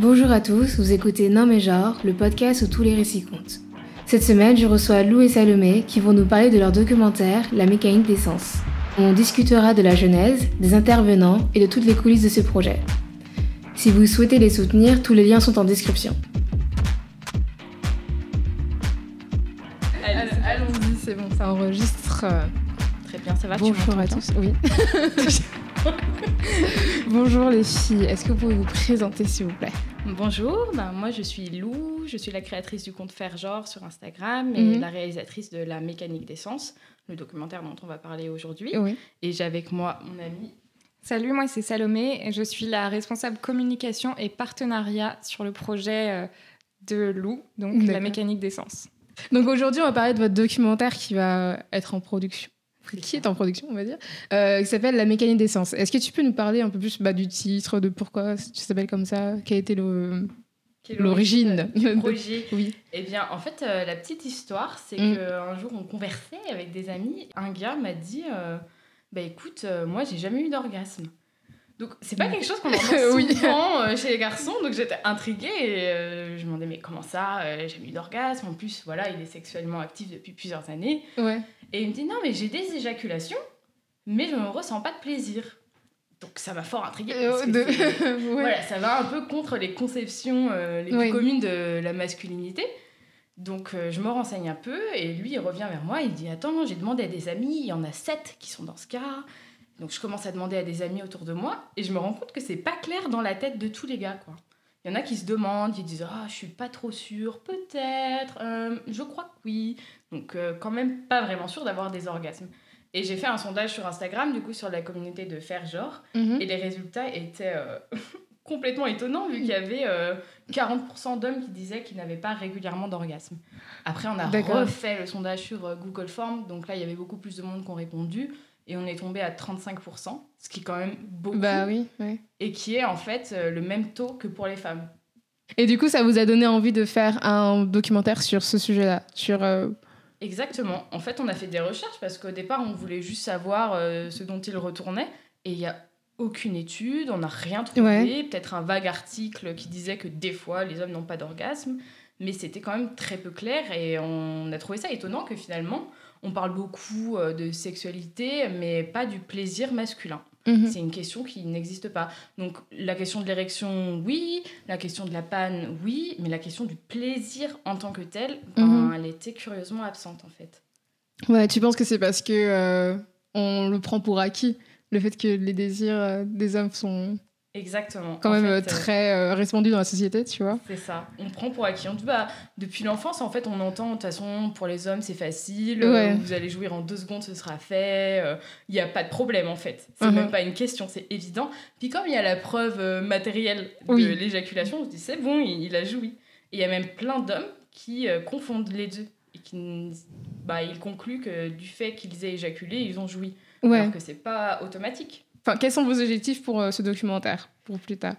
Bonjour à tous, vous écoutez Non mais genre, le podcast où tous les récits comptent. Cette semaine, je reçois Lou et Salomé qui vont nous parler de leur documentaire La mécanique des sens. On discutera de la genèse, des intervenants et de toutes les coulisses de ce projet. Si vous souhaitez les soutenir, tous les liens sont en description. Allons-y, c'est bon, ça enregistre. Très bien, ça va Bonjour à tous. Oui. Bonjour les filles, est-ce que vous pouvez vous présenter s'il vous plaît? Bonjour, ben, moi je suis Lou, je suis la créatrice du compte Faire Genre sur Instagram et Mhm. la réalisatrice de La mécanique des sens, le documentaire dont on va parler aujourd'hui. Oui. Et j'ai avec moi mon ami. Salut, moi c'est Salomé et je suis la responsable communication et partenariat sur le projet euh, de Lou, donc la mécanique d'essence. Donc aujourd'hui, on va parler de votre documentaire qui va être en production. Qui est en production, on va dire, euh, qui s'appelle La mécanique des sens. Est-ce que tu peux nous parler un peu plus bah, du titre, de pourquoi tu s'appelles comme ça Quel était L'origine du projet? Oui. Eh bien, en fait, euh, la petite histoire, c'est Mm. qu'un jour on conversait avec des amis, un gars m'a dit euh, Bah écoute, euh, moi j'ai jamais eu d'orgasme. Donc, c'est pas quelque chose qu'on entend Oui. souvent euh, chez les garçons, donc j'étais intriguée et euh, je me demandais Mais comment ça euh, J'ai eu d'orgasme. En plus, voilà, il est sexuellement actif depuis plusieurs années. Ouais. Et il me dit Non, mais j'ai des éjaculations, mais je ne ressens pas de plaisir. Donc, ça m'a fort intriguée. parce que de- ouais. voilà, ça va un peu contre les conceptions les plus communes de la masculinité. Donc euh, je me renseigne un peu et lui il revient vers moi, il dit attends j'ai demandé à des amis, il y en a sept qui sont dans ce cas. Donc je commence à demander à des amis autour de moi et je me rends compte que c'est pas clair dans la tête de tous les gars quoi. Il y en a qui se demandent, ils disent ah je suis pas trop sûre, peut-être, euh, je crois que oui. Donc euh, quand même pas vraiment sûr d'avoir des orgasmes. Et j'ai fait un sondage sur Instagram du coup sur la communauté de faire genre Mhm. et les résultats étaient euh, complètement étonnants vu qu'il y avait euh, 40% d'hommes qui disaient qu'ils n'avaient pas régulièrement d'orgasme. Après, on a refait le sondage sur Google Forms, donc là, il y avait beaucoup plus de monde qui ont répondu et on est tombé à 35%, ce qui est quand même beaucoup Bah oui, et qui est en fait euh, le même taux que pour les femmes. Et du coup, ça vous a donné envie de faire un documentaire sur ce sujet-là Sur. euh, Exactement. En fait, on a fait des recherches parce qu'au départ, on voulait juste savoir euh, ce dont il retournait. Et il n'y a aucune étude, on n'a rien trouvé. Ouais. Peut-être un vague article qui disait que des fois, les hommes n'ont pas d'orgasme. Mais c'était quand même très peu clair. Et on a trouvé ça étonnant que finalement, on parle beaucoup euh, de sexualité, mais pas du plaisir masculin. mhm. C'est une question qui n'existe pas. Donc la question de l'érection, oui. La question de la panne, oui. Mais la question du plaisir en tant que tel, ben, Mhm. elle était curieusement absente en fait. Ouais, tu penses que c'est parce que euh, on le prend pour acquis le fait que les désirs euh, des hommes sont Exactement. quand En même fait, euh, euh, très euh, répandus dans la société, tu vois C'est ça. On prend pour acquis. On dit, bah, depuis l'enfance, en fait, on entend, de toute façon, pour les hommes, c'est facile. Ouais. euh, vous allez jouir en deux secondes, ce sera fait. Il n'y a pas de problème, en fait. C'est Mhm. même pas une question, c'est évident. Puis comme il y a la preuve euh, matérielle de Oui. l'éjaculation, on se dit, c'est bon, il, il a joui. Et il y a même plein d'hommes qui euh, confondent les deux. Et qui, bah, ils concluent que du fait qu'ils aient éjaculé, ils ont joui. Ouais. Alors que c'est pas automatique. Enfin, quels sont vos objectifs pour euh, ce documentaire pour plus tard?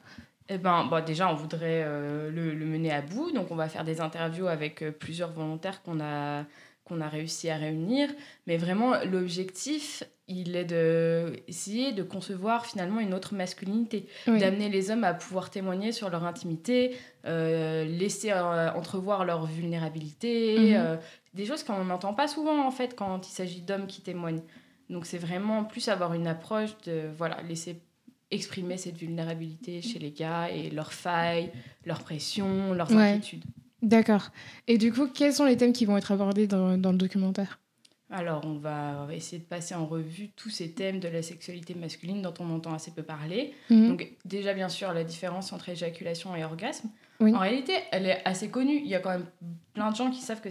Eh ben, bah, déjà, on voudrait euh, le, le mener à bout. Donc, on va faire des interviews avec euh, plusieurs volontaires qu'on a, qu'on a réussi à réunir. Mais vraiment, l'objectif, il est de essayer de concevoir finalement une autre masculinité. Oui. D'amener les hommes à pouvoir témoigner sur leur intimité, euh, laisser entrevoir leur vulnérabilité. Mhm. euh, des choses qu'on n'entend pas souvent, en fait, quand il s'agit d'hommes qui témoignent. Donc, c'est vraiment plus avoir une approche de, voilà, laisser exprimer cette vulnérabilité chez les gars et leurs failles, leurs pressions, leurs Ouais. inquiétudes. D'accord. Et du coup, quels sont les thèmes qui vont être abordés dans, dans le documentaire? Alors, on va, essayer de passer en revue tous ces thèmes de la sexualité masculine dont on entend assez peu parler. Mhm. Donc, déjà, bien sûr, la différence entre éjaculation et orgasme. Oui. En réalité, elle est assez connue. Il y a quand même plein de gens qui savent que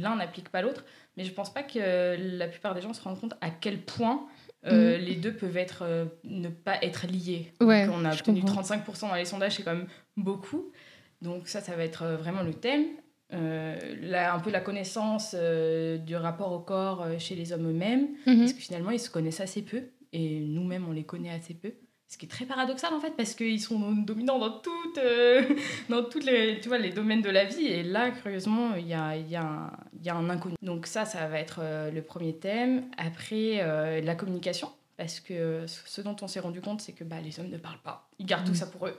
l'un n'applique pas l'autre. Mais je pense pas que la plupart des gens se rendent compte à quel point euh, les deux peuvent être, euh, ne pas être liés. Ouais, Donc, on a obtenu comprends. 35% dans les sondages, c'est quand même beaucoup. Donc ça, ça va être euh, vraiment le thème. Euh, un peu la connaissance du rapport au corps chez les hommes eux-mêmes. Mhm. Parce que finalement, ils se connaissent assez peu. Et nous-mêmes, on les connaît assez peu. Ce qui est très paradoxal en fait, parce qu'ils sont dominants dans toutes, euh, dans toutes les, tu vois, les domaines de la vie. Et là, curieusement, il y a, y, a un- y a un inconnu. Donc ça, ça va être euh, le premier thème. Après, euh, la communication. parce que ce dont on s'est rendu compte, c'est que bah, les hommes ne parlent pas. Ils gardent tout Mm. ça pour eux.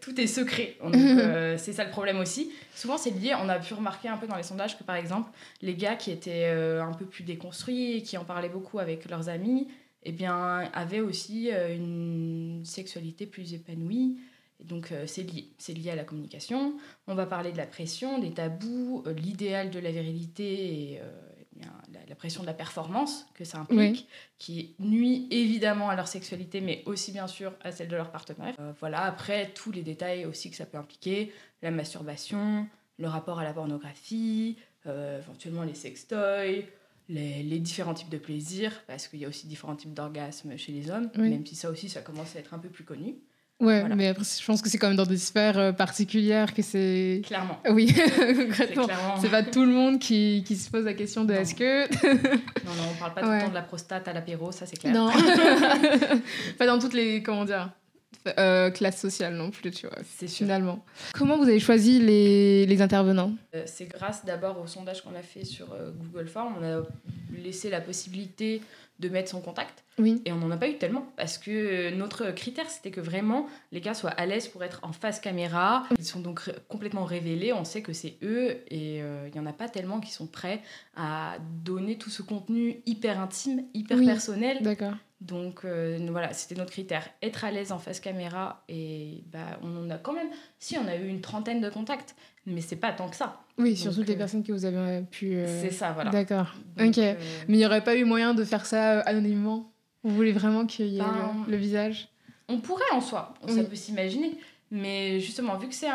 Tout est secret. C'est ça le problème aussi. Souvent, c'est lié, on a pu remarquer un peu dans les sondages que, par exemple, les gars qui étaient un peu plus déconstruits, qui en parlaient beaucoup avec leurs amis, eh bien, avaient aussi euh, une sexualité plus épanouie. Et donc, euh, c'est lié. C'est lié à la communication. On va parler de la pression, des tabous, euh, l'idéal de la virilité et eh bien, la, la pression de la performance que ça implique, Oui. qui nuit évidemment à leur sexualité, mais aussi bien sûr à celle de leur partenaire. Euh, voilà, après, tous les détails aussi que ça peut impliquer, la masturbation, le rapport à la pornographie, euh, éventuellement les sextoys, les, les différents types de plaisirs, parce qu'il y a aussi différents types d'orgasmes chez les hommes, Oui. même si ça aussi, ça commence à être un peu plus connu. Ouais, Voilà. mais après, je pense que c'est quand même dans des sphères euh, particulières que c'est. Clairement. Oui, C'est concrètement. clairement... C'est pas tout le monde qui, qui se pose la question de est-ce que. Non, non, on parle pas tout Ouais. le temps de la prostate à l'apéro, ça c'est clair. Non. pas dans toutes les. Comment dire euh, classes sociales non plus, tu vois, C'est sûr. finalement. Comment vous avez choisi les, les intervenants? Euh, C'est grâce d'abord au sondage qu'on a fait sur euh, Google Form, on a laissé la possibilité de mettre son contact Oui. et on n'en a pas eu tellement parce que notre critère c'était que vraiment les gars soient à l'aise pour être en face caméra. Ils sont donc complètement révélés, on sait que c'est eux et il y en a pas tellement qui sont prêts à donner tout ce contenu hyper intime, hyper Oui. personnel. D'accord. Donc euh, voilà, c'était notre critère, être à l'aise en face caméra et bah on en a quand même, si on a eu une trentaine de contacts, mais c'est pas tant que ça. Oui, surtout Donc, les euh, personnes que vous avez pu. euh, C'est ça, voilà. D'accord. Ok. Mais il n'y aurait pas eu moyen de faire ça anonymement? Vous voulez vraiment qu'il y ait Ben, le, le visage? on pourrait en soi, ça Oui. peut s'imaginer. Mais justement, vu que c'est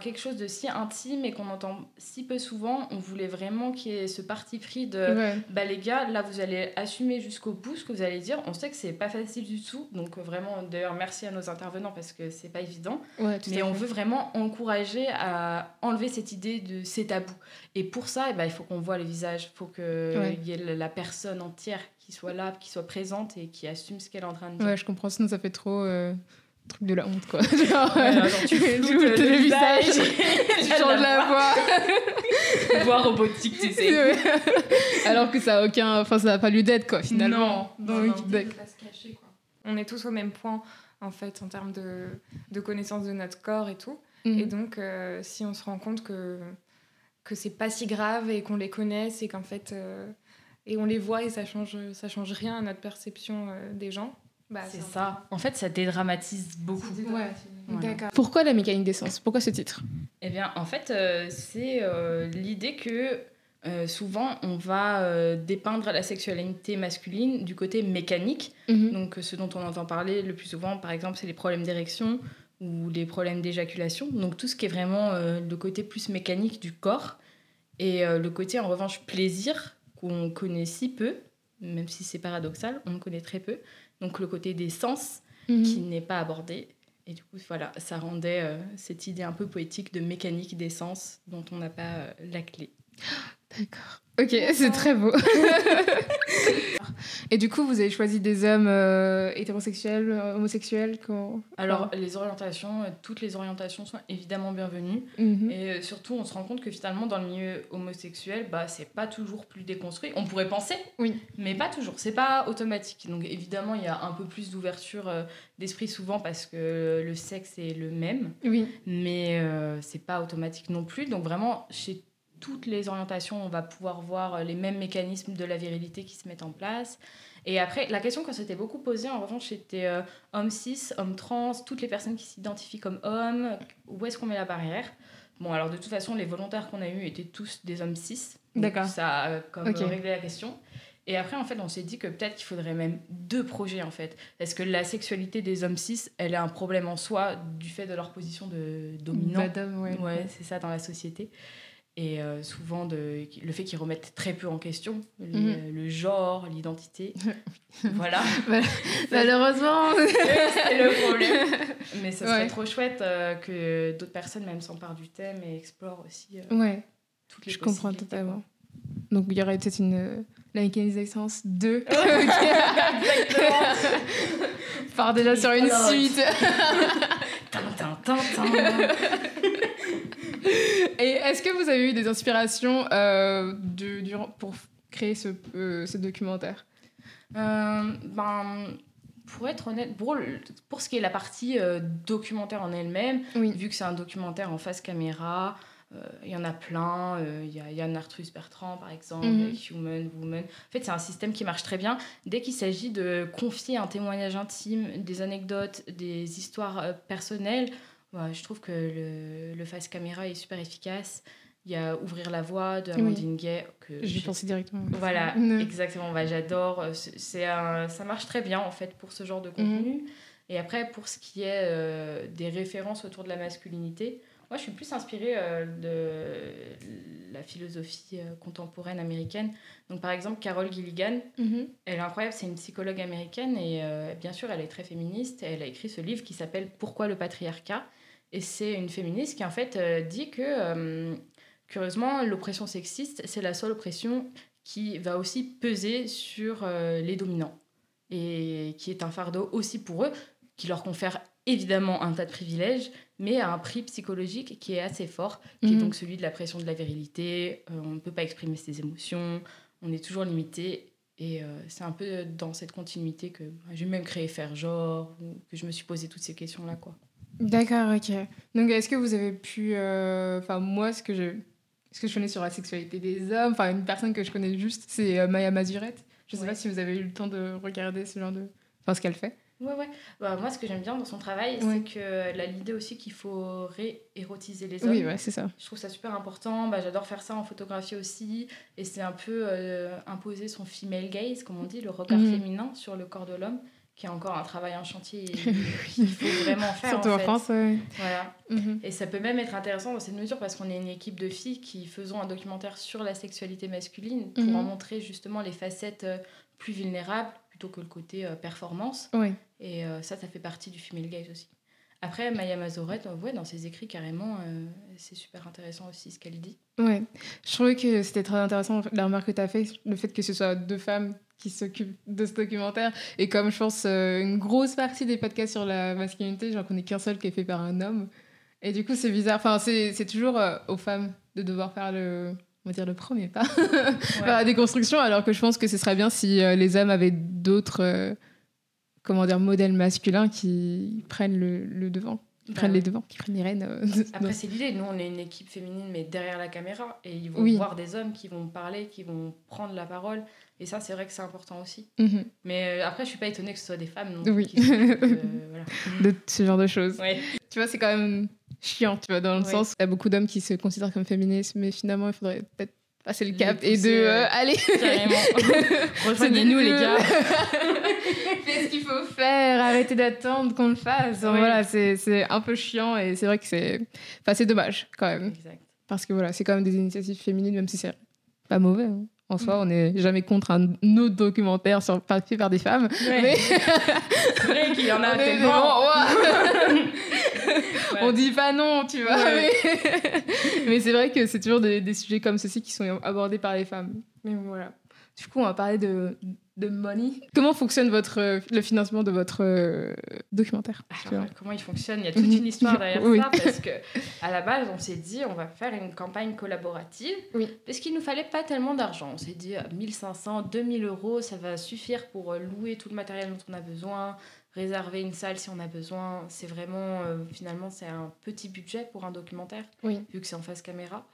quelque chose de si intime et qu'on entend si peu souvent, on voulait vraiment qu'il y ait ce parti pris de Ouais. bah les gars, là vous allez assumer jusqu'au bout ce que vous allez dire. On sait que c'est pas facile du tout, donc euh, vraiment d'ailleurs merci à nos intervenants parce que c'est pas évident. Ouais, tout Mais on veut vraiment encourager à enlever cette idée de ces tabous. Et pour ça, eh ben, il faut qu'on voit les visages, il faut qu'il Ouais. y ait la- la personne entière qui soit là, qui soit présente et qui assume ce qu'elle est en train de dire. Ouais, je comprends, sinon ça fait trop euh, truc de la honte, quoi. Genre, Ouais, euh, genre, tu floutes floutes le visage, tu changes la voix. voix robotique, tu sais. Ouais. Alors que ça a aucun. Enfin, ça n'a pas lieu d'être, quoi, finalement. Non, non, Donc, non. d'accord. pas se cacher, quoi. On est tous au même point, en fait, en termes de, de connaissance de notre corps et tout. Mhm. Et donc, euh, si on se rend compte que, que c'est pas si grave et qu'on les connaisse et qu'en fait. euh, et on les voit et ça change, ça change rien à notre perception euh, des gens, bah, C'est ça. En fait, ça dédramatise beaucoup. Ouais. Voilà. Pourquoi la mécanique d'essence Pourquoi ce titre? Eh bien, en fait, euh, c'est euh, l'idée que euh, souvent, on va euh, dépeindre la sexualité masculine du côté mécanique. Donc, euh, ce dont on entend parler le plus souvent, par exemple, c'est les problèmes d'érection ou les problèmes d'éjaculation. Donc, tout ce qui est vraiment euh, le côté plus mécanique du corps. Et euh, le côté, en revanche, plaisir, qu'on connaît si peu, même si c'est paradoxal, on le connaît très peu. Donc, le côté des sens, Mhm. qui n'est pas abordé. Et du coup, voilà, ça rendait euh, cette idée un peu poétique de mécanique d'essence dont on n'a pas euh, la clé. D'accord. Ok, c'est très beau. Et du coup, vous avez choisi des hommes euh, hétérosexuels, euh, homosexuels quand... Alors, les orientations, euh, toutes les orientations sont évidemment bienvenues. Mhm. Et surtout, on se rend compte que finalement, dans le milieu homosexuel, bah, c'est pas toujours plus déconstruit. On pourrait penser, Oui. mais pas toujours. C'est pas automatique. Donc, évidemment, il y a un peu plus d'ouverture euh, d'esprit souvent parce que le sexe est le même. Oui. mais euh, c'est pas automatique non plus. Donc vraiment, chez toutes les orientations, on va pouvoir voir euh, les mêmes mécanismes de la virilité qui se mettent en place. Et après, la question qu'on s'était beaucoup posée, en revanche, c'était euh, homme cis, homme trans, toutes les personnes qui s'identifient comme hommes, où est-ce qu'on met la barrière? Bon, alors de toute façon, les volontaires qu'on a eus étaient tous des hommes cis. Donc, D'accord. Ça a euh, comme réglé la question. Et après, en fait, on s'est dit que peut-être qu'il faudrait même deux projets, en fait. Parce que la sexualité des hommes cis, elle a un problème en soi du fait de leur position de dominant? Madame, ouais. Ouais, c'est ça dans la société. Et euh, souvent, de, le fait qu'ils remettent très peu en question le, Mhm. le genre, l'identité. voilà. Malheureusement. c'est le problème. Mais ça serait Ouais. trop chouette euh, que d'autres personnes même s'emparent du thème et explorent aussi euh, ouais, toutes les je comprends totalement. Donc il y aurait peut-être une euh, la mécanisation 2 quoi. Exactement. part déjà sur une Alors, suite. Tin, tin, tin, tin. Et est-ce que vous avez eu des inspirations euh, pour créer ce, euh, ce documentaire? Euh, ben, pour être honnête, pour, le- pour ce qui est la partie documentaire en elle-même, Oui. vu que c'est un documentaire en face caméra, il y en a plein. Il y a Yann Arthus Bertrand, par exemple, Mhm. Human, Woman. En fait, c'est un système qui marche très bien. Dès qu'il s'agit de confier un témoignage intime, des anecdotes, des histoires personnelles, ouais, je trouve que le, le face caméra est super efficace. Il y a Ouvrir la voie de Amandine Gay. Que J'y j'ai- pensais directement. voilà, Mhm. exactement. Bah, J'adore. Euh, c'est- un- ça marche très bien en fait pour ce genre de contenu. Et après, pour ce qui est euh, des références autour de la masculinité, moi je suis plus inspirée euh, de la philosophie euh, contemporaine américaine. Donc par exemple, Carol Gilligan, Mhm. elle est incroyable, c'est une psychologue américaine et euh, bien sûr, elle est très féministe. Elle a écrit ce livre qui s'appelle Pourquoi le patriarcat? Et c'est une féministe qui en fait euh, dit que, euh, curieusement, l'oppression sexiste, c'est la seule oppression qui va aussi peser sur euh, les dominants et qui est un fardeau aussi pour eux, qui leur confère évidemment un tas de privilèges, mais à un prix psychologique qui est assez fort, qui est Mhm. donc celui de la pression de la virilité. On ne peut pas exprimer ses émotions, on est toujours limité. Et euh, c'est un peu dans cette continuité que bah, j'ai même créé Faire Genre, ou que je me suis posé toutes ces questions-là. quoi. D'accord, ok. Donc, est-ce que vous avez pu. euh, Enfin, moi, ce que, je... ce que je connais sur la sexualité des hommes, enfin, une personne que je connais juste, c'est euh, Maya Mazurette. Je sais Ouais. pas si vous avez eu le temps de regarder ce genre de. Enfin, ce qu'elle fait. Ouais, ouais. Bah, moi, ce que j'aime bien dans son travail, Ouais. c'est qu'elle a l'idée aussi qu'il faut ré-érotiser les hommes. Oui, ouais, c'est ça. Je trouve ça super important. Bah, J'adore faire ça en photographie aussi. Et c'est un peu euh, imposer son female gaze, comme on dit, le regard Mhm. féminin sur le corps de l'homme, qui est encore un travail en chantier qu'il faut vraiment faire. Surtout en, en. France, ouais. Voilà. Mhm. Et ça peut même être intéressant dans cette mesure parce qu'on est une équipe de filles qui faisons un documentaire sur la sexualité masculine pour Mhm. en montrer justement les facettes euh, plus vulnérables plutôt que le côté euh, performance. Ouais. Et euh, ça, ça fait partie du female gaze aussi. Après, Maya Mazorette, euh, ouais, dans ses écrits, carrément, euh, c'est super intéressant aussi ce qu'elle dit. Ouais, je trouvais que c'était très intéressant la remarque que tu as fait, le fait que ce soit deux femmes qui s'occupent de ce documentaire. Et comme je pense euh, une grosse partie des podcasts sur la masculinité, j'en connais qu'un seul qui est fait par un homme. Et du coup, c'est bizarre. Enfin, c'est c'est toujours euh, aux femmes de devoir faire le, on va dire, le premier pas vers la déconstruction, alors que je pense que ce serait bien si les hommes avaient d'autres, comment dire, modèles masculins qui prennent le, le devant, qui Bah prennent les devants, qui prennent les rênes. euh, Après, c'est l'idée. Nous, on est une équipe féminine, mais derrière la caméra. Et ils vont Oui. voir des hommes qui vont parler, qui vont prendre la parole. Et ça, c'est vrai que c'est important aussi. Mhm. Mais euh, après, je suis pas étonnée que ce soit des femmes. Non, Oui. qui euh, voilà. de ce genre de choses. Ouais. Tu vois, c'est quand même chiant, tu vois, dans le Ouais. sens, il y a beaucoup d'hommes qui se considèrent comme féministes, mais finalement, il faudrait peut-être passer le cap et de... euh, allez Carrément. Rejoignez-nous, les gars. Qu'est-ce qu'il faut faire Arrêtez d'attendre qu'on le fasse. Oui. Voilà, c'est un peu chiant et c'est vrai que c'est... Enfin, dommage, quand même. Exact. Parce que voilà, c'est quand même des initiatives féminines, même si c'est pas mauvais. hein. En soi, on n'est jamais contre un autre documentaire sur, fait par des femmes. Ouais. Mais- C'est vrai qu'il y en a tellement. Ouais. On dit pas non, tu vois. Ouais. Mais, mais c'est vrai que c'est toujours des, des sujets comme ceci qui sont abordés par les femmes. Mais voilà. Du coup, on va parler de, de money. Comment fonctionne votre, euh, le financement de votre euh, documentaire Alors, comment il fonctionne? Il y a toute une histoire derrière Oui. ça parce que à la base, on s'est dit on va faire une campagne collaborative Oui. parce qu'il nous fallait pas tellement d'argent. On s'est dit euh, 1500, 2000 euros, ça va suffire pour euh, louer tout le matériel dont on a besoin, réserver une salle si on a besoin. C'est vraiment euh, finalement c'est un petit budget pour un documentaire Oui. vu que c'est en face caméra.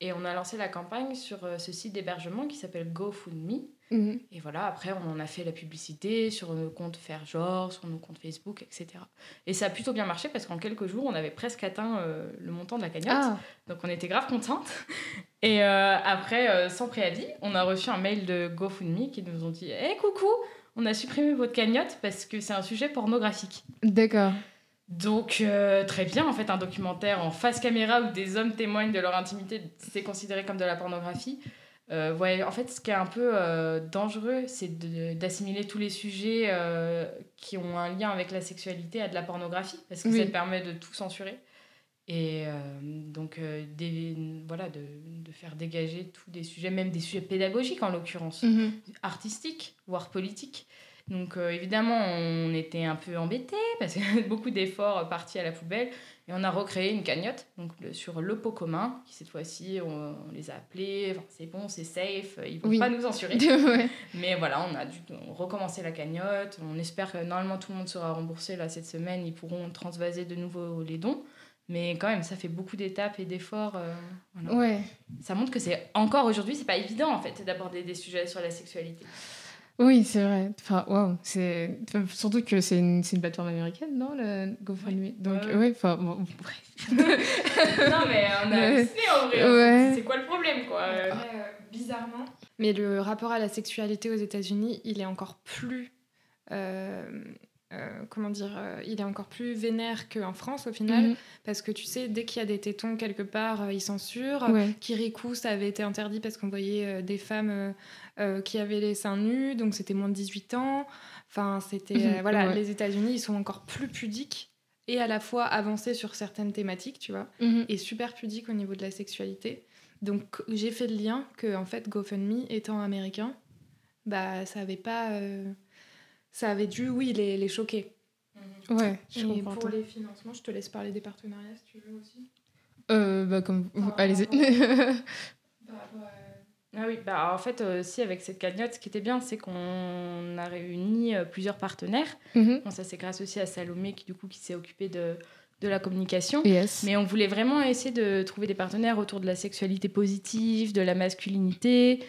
Et on a lancé la campagne sur euh, ce site d'hébergement qui s'appelle GoFundMe. Mhm. Et voilà, après, on en a fait la publicité sur nos comptes Faire Genre, sur nos comptes Facebook, etc. Et ça a plutôt bien marché parce qu'en quelques jours, on avait presque atteint euh, le montant de la cagnotte. Ah, Donc, on était grave contente. Et euh, après, euh, sans préavis, on a reçu un mail de GoFundMe qui nous ont dit Hé, coucou, on a supprimé votre cagnotte parce que c'est un sujet pornographique. d'accord. Donc, euh, très bien, en fait, un documentaire en face caméra où des hommes témoignent de leur intimité, c'est considéré comme de la pornographie. Euh, ouais, en fait, ce qui est un peu euh, dangereux, c'est d'assimiler tous les sujets euh, qui ont un lien avec la sexualité à de la pornographie, parce que Oui. ça permet de tout censurer. Et donc, des- voilà, de, de faire dégager tous des sujets, même des sujets pédagogiques en l'occurrence Mhm. artistique, voire politique. Donc euh, évidemment, on était un peu embêtés parce que beaucoup d'efforts partis à la poubelle. Et on a recréé une cagnotte donc, le- sur le pot commun, qui cette fois-ci, on, on les a appelés. Enfin, c'est bon, c'est safe, ils vont Oui. pas nous censurer. ouais. Mais voilà, on a dû recommencer la cagnotte. On espère que normalement tout le monde sera remboursé là cette semaine. Ils pourront transvaser de nouveau les dons. Mais quand même, ça fait beaucoup d'étapes et d'efforts. euh, voilà. Ouais. Ça montre que c'est encore aujourd'hui, c'est pas évident en fait d'aborder des sujets sur la sexualité. Oui, c'est vrai. Enfin, waouh, c'est enfin, surtout que c'est une, c'est une plateforme américaine, non, le GoFundMe? Donc, ouais, enfin, bon, bref. non mais on a Ouais. en vrai. Ouais. C'est quoi le problème quoi? Euh, euh, bizarrement. Mais le rapport à la sexualité aux États-Unis, il est encore plus. euh, euh, comment dire euh, Il est encore plus vénère qu'en France au final. Mhm. Parce que tu sais, dès qu'il y a des tétons quelque part, euh, ils censurent. Ouais. Kirikou, ça avait été interdit parce qu'on voyait des femmes qui avaient les seins nus, donc c'était moins de 18 ans. Enfin, c'était. Mhm, voilà, ouais. les États-Unis, ils sont encore plus pudiques et à la fois avancés sur certaines thématiques, tu vois Mhm. et super pudique au niveau de la sexualité. Donc j'ai fait le lien que en fait GoFundMe étant américain, bah ça avait pas, ça avait dû oui les, les choquer. Ouais, je et comprends. pour les financements, je te laisse parler des partenariats si tu veux aussi. Euh, bah, comme... Allez-y. rapport à- Ah oui, bah en fait euh, aussi avec cette cagnotte, ce qui était bien, c'est qu'on a réuni euh, plusieurs partenaires. Mhm. Bon, ça c'est grâce aussi à Salomé qui du coup qui s'est occupée de, de la communication. Yes. Mais on voulait vraiment essayer de trouver des partenaires autour de la sexualité positive, de la masculinité,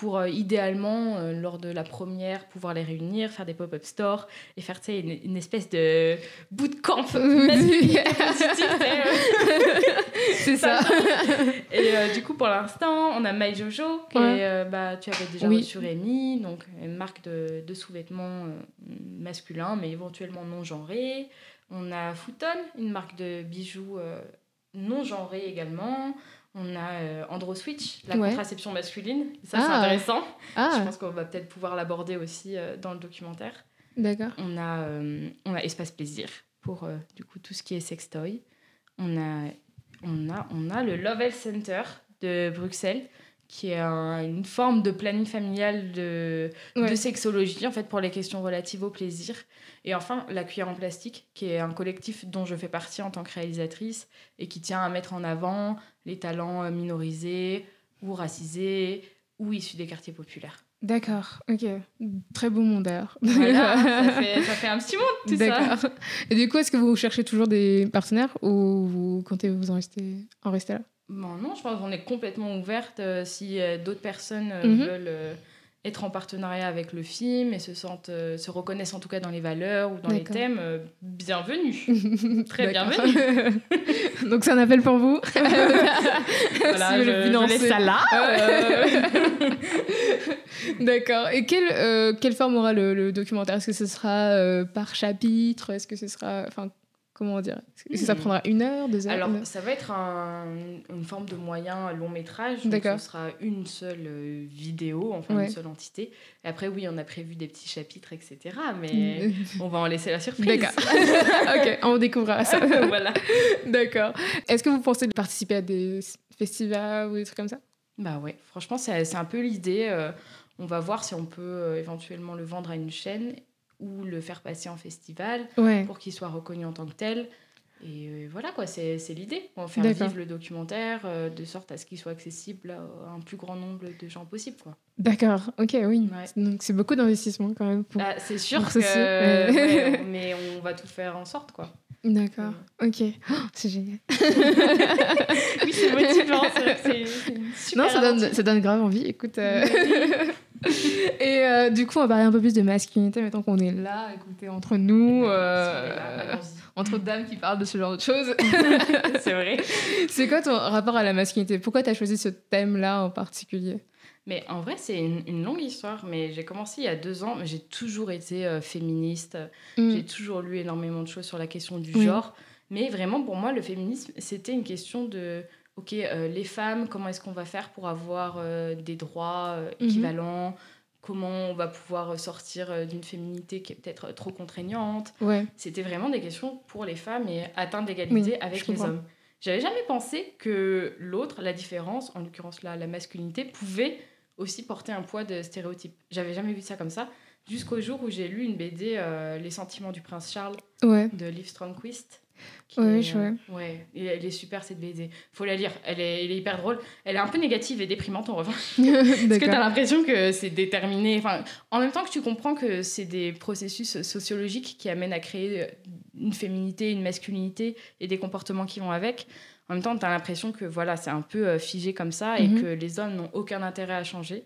pour euh, idéalement, euh, lors de la première, pouvoir les réunir, faire des pop-up stores et faire une, une espèce de bootcamp c'est ça. Et euh, du coup, pour l'instant, on a My Jojo, qui Ouais. bah, tu avais déjà Oui. reçu Rémi, donc une marque de, de sous-vêtements masculins, mais éventuellement non genrés. On a Footon, une marque de bijoux non genrés également. On a euh, Androswitch, la Ouais. contraception masculine. Ça, c'est Ah. intéressant. Je Ah, pense qu'on va peut-être pouvoir l'aborder aussi euh, dans le documentaire. d'accord. On a, euh, on a Espace Plaisir pour euh, du coup tout ce qui est sextoy. On a, on a, on a le Love Health Center de Bruxelles qui est un- une forme de planning familial de, Ouais. de sexologie en fait pour les questions relatives au plaisir. Et enfin la cuillère en plastique qui est un collectif dont je fais partie en tant que réalisatrice et qui tient à mettre en avant les talents euh, minorisés ou racisés ou issus des quartiers populaires. D'accord, ok. Très beau monde d'ailleurs. Voilà, ça, fait, ça fait un petit monde tout ça. D'accord. Et du coup, est-ce que vous cherchez toujours des partenaires ou vous comptez vous en rester, en rester là? Bon, non, je pense qu'on est complètement ouverte euh, si euh, d'autres personnes euh, Mhm. veulent être en partenariat avec le film et se sentent, euh, se reconnaissent en tout cas dans les valeurs ou dans les thèmes, euh, bienvenue. Très bienvenue. Donc c'est un appel pour vous. voilà, Si je, je laisse ça là. euh, D'accord. Et quelle, quelle forme aura le, le documentaire? Est-ce que ce sera par chapitre? Est-ce que ce sera. Enfin, comment dire? Est-ce que ça prendra une heure, deux heures Alors, heure? ça va être un- une forme de moyen long métrage. Donc, D'accord. ce sera une seule euh, vidéo, enfin Ouais. une seule entité. Et après, oui, on a prévu des petits chapitres, etc. Mais on va en laisser la surprise. D'accord. ok, on découvrira ça. voilà. D'accord. Est-ce que vous pensez de participer à des festivals ou des trucs comme ça? Bah ouais, franchement, c'est c'est un peu l'idée. euh, on va voir si on peut euh, éventuellement le vendre à une chaîne ou le faire passer en festival Ouais. pour qu'il soit reconnu en tant que tel. Et euh, voilà, quoi, c'est c'est l'idée. On faire vivre le documentaire euh, de sorte à ce qu'il soit accessible à un plus grand nombre de gens possible. Quoi. D'accord. Ok, oui. Ouais. Donc c'est beaucoup d'investissement quand même. Pour... Bah, c'est sûr pour que. euh, ouais. on- mais on va tout faire en sorte, quoi. D'accord. Ok. Oh, c'est génial. Oui, c'est motivant. c'est- super non, ça donne, ça donne grave envie. Écoute. euh, Et euh, du coup, on va parler un peu plus de masculinité maintenant qu'on est là, écoutez, entre nous, euh, entre dames qui parlent de ce genre de choses. c'est vrai. c'est quoi ton rapport à la masculinité? Pourquoi tu as choisi ce thème-là en particulier? Mais en vrai, c'est une, une longue histoire. Mais j'ai commencé il y a deux ans. J'ai toujours été euh, féministe. Mm. J'ai toujours lu énormément de choses sur la question du genre. Mais vraiment, pour moi, le féminisme, c'était une question de, OK, euh, les femmes, comment est-ce qu'on va faire pour avoir euh, des droits euh, Mhm. équivalents? Comment on va pouvoir sortir d'une féminité qui est peut-être trop contraignante? Ouais. C'était vraiment des questions pour les femmes et atteindre l'égalité Oui, avec les hommes. J'avais jamais pensé que l'autre, la différence, en l'occurrence là, la masculinité, pouvait aussi porter un poids de stéréotype. J'avais jamais vu ça comme ça, jusqu'au jour où j'ai lu une BD, Les sentiments du prince Charles, Ouais. de Liv Stromquist. Est, je euh, ouais, elle est super cette BD. Faut la lire. Elle est, elle est hyper drôle. Elle est un peu négative et déprimante en revanche. Parce que tu as D'accord. l'impression que c'est déterminé. Enfin, en même temps que tu comprends que c'est des processus sociologiques qui amènent à créer euh, une féminité, une masculinité et des comportements qui vont avec. En même temps, tu as l'impression que voilà, c'est un peu euh, figé comme ça et Mhm. que les hommes n'ont aucun intérêt à changer.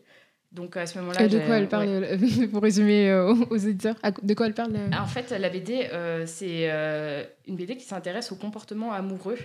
Donc à ce moment-là. De quoi elle parle, ouais. euh, pour résumer euh, aux aux éditeurs De quoi elle parle euh En fait, la BD, euh, c'est euh, une BD qui s'intéresse au comportement amoureux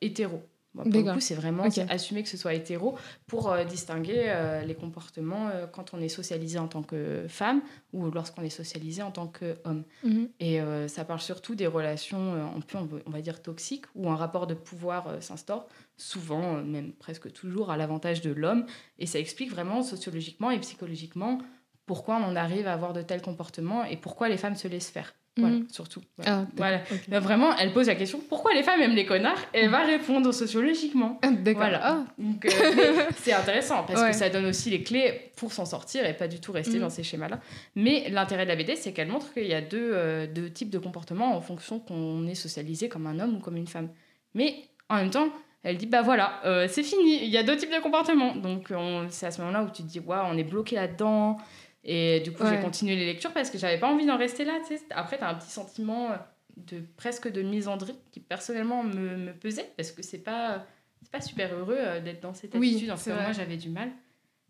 hétéro. Pour le coup, c'est vraiment assumer que ce soit hétéro pour euh, distinguer euh, les comportements euh, quand on est socialisé en tant que femme ou lorsqu'on est socialisé en tant qu'homme. Mhm. Et ça parle surtout des relations un peu, on va- dire, toxiques, où un rapport de pouvoir s'instaure, souvent, même presque toujours, à l'avantage de l'homme. Et ça explique vraiment sociologiquement et psychologiquement pourquoi on en arrive à avoir de tels comportements et pourquoi les femmes se laissent faire. Voilà, Mhm. surtout. Voilà. Ah, Voilà. Là, vraiment, elle pose la question pourquoi les femmes aiment les connards Et elle va répondre sociologiquement. Ah, D'accord. Voilà. Ah, euh, c'est intéressant parce Ouais. que ça donne aussi les clés pour s'en sortir et pas du tout rester Mhm. dans ces schémas-là. Mais l'intérêt de la BD, c'est qu'elle montre qu'il y a deux, euh, deux types de comportements en fonction qu'on est socialisé comme un homme ou comme une femme. Mais en même temps, elle dit bah voilà, euh, c'est fini, il y a deux types de comportements. Donc on- c'est à ce moment-là où tu te dis waouh, on est bloqué là-dedans. Et du coup, j'ai continué les lectures parce que j'avais pas envie d'en rester là. tu sais. Après, tu as un petit sentiment de presque de misandrie qui personnellement me, me pesait parce que c'est pas c'est pas super heureux euh, d'être dans cette Oui, attitude. En c'est cas, vrai. moi, j'avais du mal.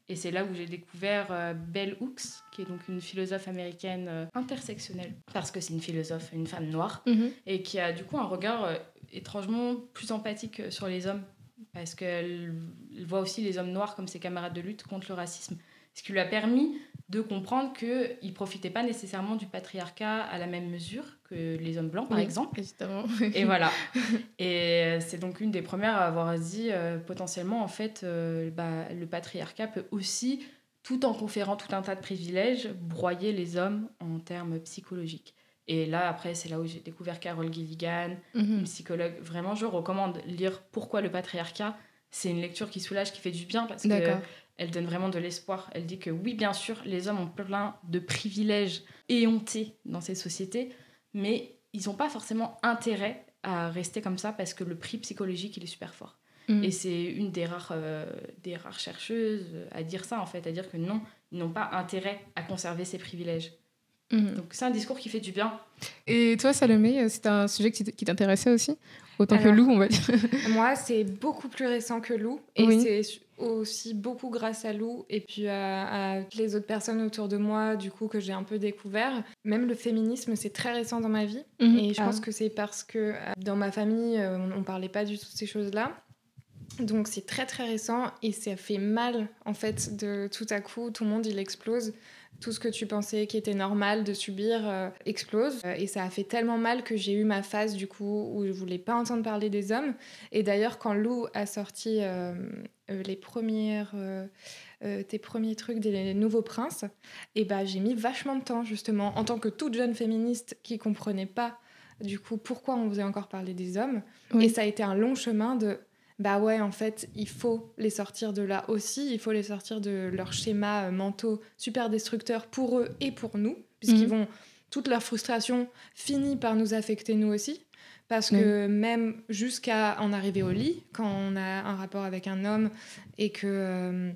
Et c'est là où j'ai découvert euh, Bell Hooks, qui est donc une philosophe américaine euh, intersectionnelle, parce que c'est une philosophe, une femme noire, mhm. et qui a du coup un regard euh, étrangement plus empathique sur les hommes, parce qu'elle elle voit aussi les hommes noirs comme ses camarades de lutte contre le racisme. Ce qui lui a permis de comprendre qu'ils ne profitaient pas nécessairement du patriarcat à la même mesure que les hommes blancs, par Oui, exemple. Évidemment. Et voilà. Et euh, c'est donc une des premières à avoir dit euh, potentiellement, en fait, euh, bah, le patriarcat peut aussi, tout en conférant tout un tas de privilèges, broyer les hommes en termes psychologiques. Et là, après, c'est là où j'ai découvert Carol Gilligan, une Mhm. psychologue. Vraiment, je recommande lire Pourquoi le patriarcat. C'est une lecture qui soulage, qui fait du bien parce que. Elle donne vraiment de l'espoir. Elle dit que oui, bien sûr, les hommes ont plein de privilèges éhontés dans ces sociétés, mais ils n'ont pas forcément intérêt à rester comme ça parce que le prix psychologique, il est super fort. Mhm. Et c'est une des rares, euh, des rares chercheuses à dire ça, en fait, à dire que non, ils n'ont pas intérêt à conserver ces privilèges. Mhm. Donc c'est un discours qui fait du bien. Et toi, Salomé, euh, c'est un sujet qui t'intéressait aussi? Autant que Lou, on va dire. Moi, c'est beaucoup plus récent que Lou. Et Oui. c'est aussi beaucoup grâce à Lou et puis à, à toutes les autres personnes autour de moi, du coup, que j'ai un peu découvert. Même le féminisme, c'est très récent dans ma vie. Mhm. Et je Ah. pense que c'est parce que euh, dans ma famille, euh, on, on parlait pas du tout de ces choses-là. Donc c'est très très récent et ça fait mal en fait de tout à coup tout le monde il explose. Tout ce que tu pensais qui était normal de subir euh, explose. Euh, et ça a fait tellement mal que j'ai eu ma phase du coup où je voulais pas entendre parler des hommes. Et d'ailleurs quand Lou a sorti euh, les premières... euh, tes premiers trucs des nouveaux princes, et bah j'ai mis vachement de temps justement en tant que toute jeune féministe qui comprenait pas du coup pourquoi on faisait encore parler des hommes. Oui. Et ça a été un long chemin de bah ouais en fait il faut les sortir de là aussi, il faut les sortir de leurs schémas euh, mentaux super destructeurs pour eux et pour nous, puisqu'ils Mhm. vont toute leur frustration finit par nous affecter nous aussi. Parce que même jusqu'à en arriver au lit, quand on a un rapport avec un homme et que euh,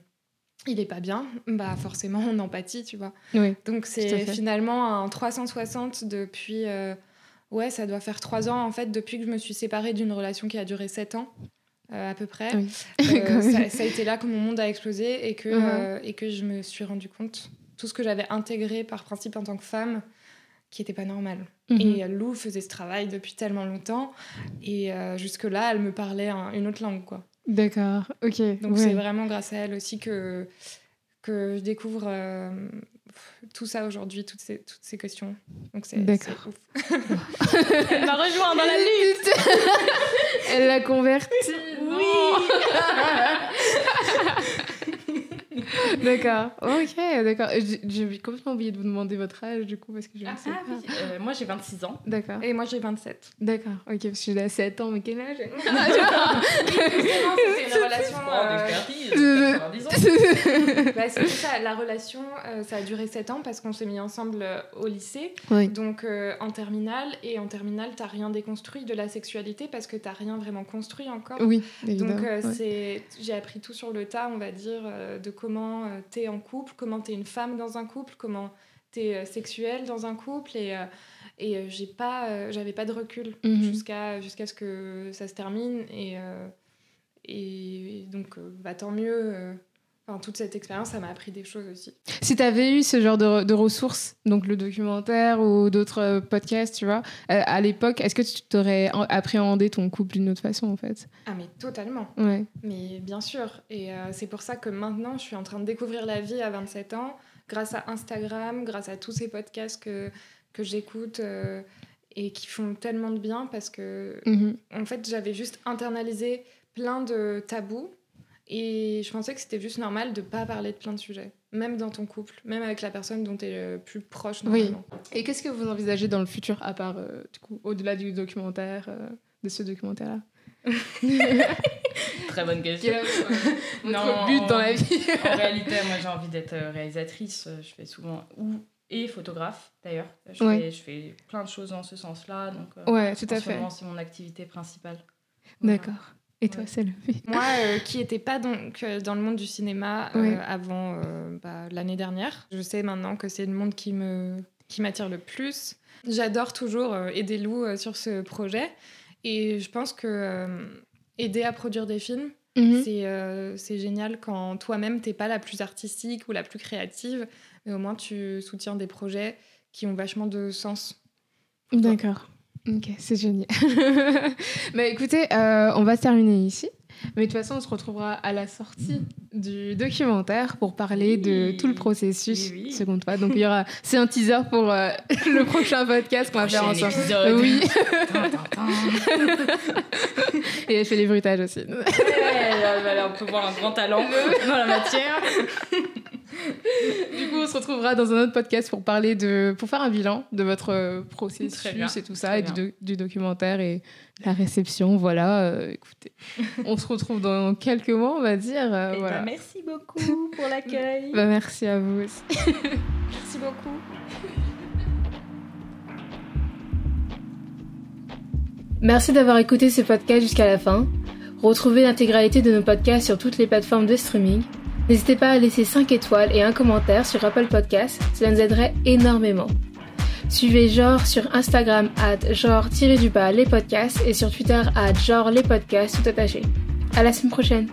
il est pas bien, bah forcément on empathie, tu vois. Oui. Donc c'est finalement un 360 depuis... euh, ouais, ça doit faire trois ans en fait depuis que je me suis séparée d'une relation qui a duré sept ans. Euh, à peu près. Oui. Euh, ça, ça a été là que mon monde a explosé et que, Mhm. euh, et que je me suis rendu compte tout ce que j'avais intégré par principe en tant que femme qui était pas normal. Mhm. Et Lou faisait ce travail depuis tellement longtemps et jusque-là, elle me parlait un- une autre langue quoi. D'accord, ok. Donc ouais. c'est vraiment grâce à elle aussi que, que je découvre tout ça aujourd'hui, toutes ces, toutes ces questions. Donc c'est D'accord. elle m'a rejoint dans la lutte Elle l'a converti. Oui D'accord. Ok, d'accord. J'ai- complètement oublié de vous demander votre âge, du coup, parce que je Ah, sais ah pas. oui, euh, moi j'ai 26 ans. D'accord. Et moi j'ai 27. D'accord. Ok, parce que j'ai à 7 ans, mais quel âge? C'était une relation. euh, d'expertise, euh, 90 ans. bah, c'est ça, la relation, euh, ça a duré 7 ans parce qu'on s'est mis ensemble euh, au lycée. Oui. Donc en terminale, et en terminale, t'as rien déconstruit de la sexualité parce que t'as rien vraiment construit encore. Oui, évidemment. Donc ouais. c'est, j'ai appris tout sur le tas, on va dire, de comment euh, t'es en couple, comment t'es une femme dans un couple, comment t'es euh, sexuelle dans un couple, et, euh, et j'ai pas, j'avais pas de recul Mhm. jusqu'à jusqu'à ce que ça se termine, et, et donc bah, tant mieux. Enfin, toute cette expérience, ça m'a appris des choses aussi. Si tu avais eu ce genre de, de ressources, donc le documentaire ou d'autres euh, podcasts, tu vois, euh, à l'époque, est-ce que tu t'aurais en- appréhendé ton couple d'une autre façon, en fait? Ah mais totalement. Ouais. Mais bien sûr. Et euh, c'est pour ça que maintenant, je suis en train de découvrir la vie à 27 ans, grâce à Instagram, grâce à tous ces podcasts que, que j'écoute euh, et qui font tellement de bien parce que, Mhm. en fait, j'avais juste internalisé plein de tabous et je pensais que c'était juste normal de pas parler de plein de sujets, même dans ton couple, même avec la personne dont tu es le plus proche Oui. Et qu'est-ce que vous envisagez dans le futur, à part, euh, du coup, au-delà du documentaire, euh, de ce documentaire-là Très bonne question. Notre Non, but en- dans la vie En réalité, moi j'ai envie d'être euh, réalisatrice. Je fais souvent ou et photographe d'ailleurs. Je, Ouais. fais, je fais plein de choses dans ce sens-là. Donc euh, Ouais, tout à fait. c'est mon activité principale. Voilà. Et toi, Ouais. c'est le Moi, euh, qui n'étais pas donc, euh, dans le monde du cinéma euh, avant euh, bah, l'année dernière, je sais maintenant que c'est le monde qui me qui m'attire le plus. J'adore toujours euh, aider Lou euh, sur ce projet et je pense que euh, aider à produire des films, Mhm. c'est euh, c'est génial quand toi-même t'es pas la plus artistique ou la plus créative, mais au moins tu soutiens des projets qui ont vachement de sens. D'accord. Ok, c'est génial. bah écoutez, euh, on va terminer ici. Mais de toute façon, on se retrouvera à la sortie du documentaire pour parler de tout le processus Oui, oui. seconde fois. Donc il y aura, c'est un teaser pour euh, le prochain podcast qu'on va faire ensemble. épisode. Oui. Tin, tin, tin. Et elle fait les bruitages aussi. Ouais, là, là, on peut voir un grand talent dans la matière. Du coup, on se retrouvera dans un autre podcast pour parler de, pour faire un bilan de votre euh, processus et tout ça, et du, bien. do- du documentaire et la réception. Voilà, euh, écoutez, on se retrouve dans quelques mois, on va dire. euh, Eh voilà. ben, merci beaucoup pour l'accueil. Bah, merci à vous aussi. Merci beaucoup. Merci d'avoir écouté ce podcast jusqu'à la fin. Retrouvez l'intégralité de nos podcasts sur toutes les plateformes de streaming. N'hésitez pas à laisser 5 étoiles et un commentaire sur Apple Podcasts, cela nous aiderait énormément. Suivez Genre sur Instagram at genre-du-bas les podcasts et sur Twitter at genre les podcasts tout attaché. À la semaine prochaine.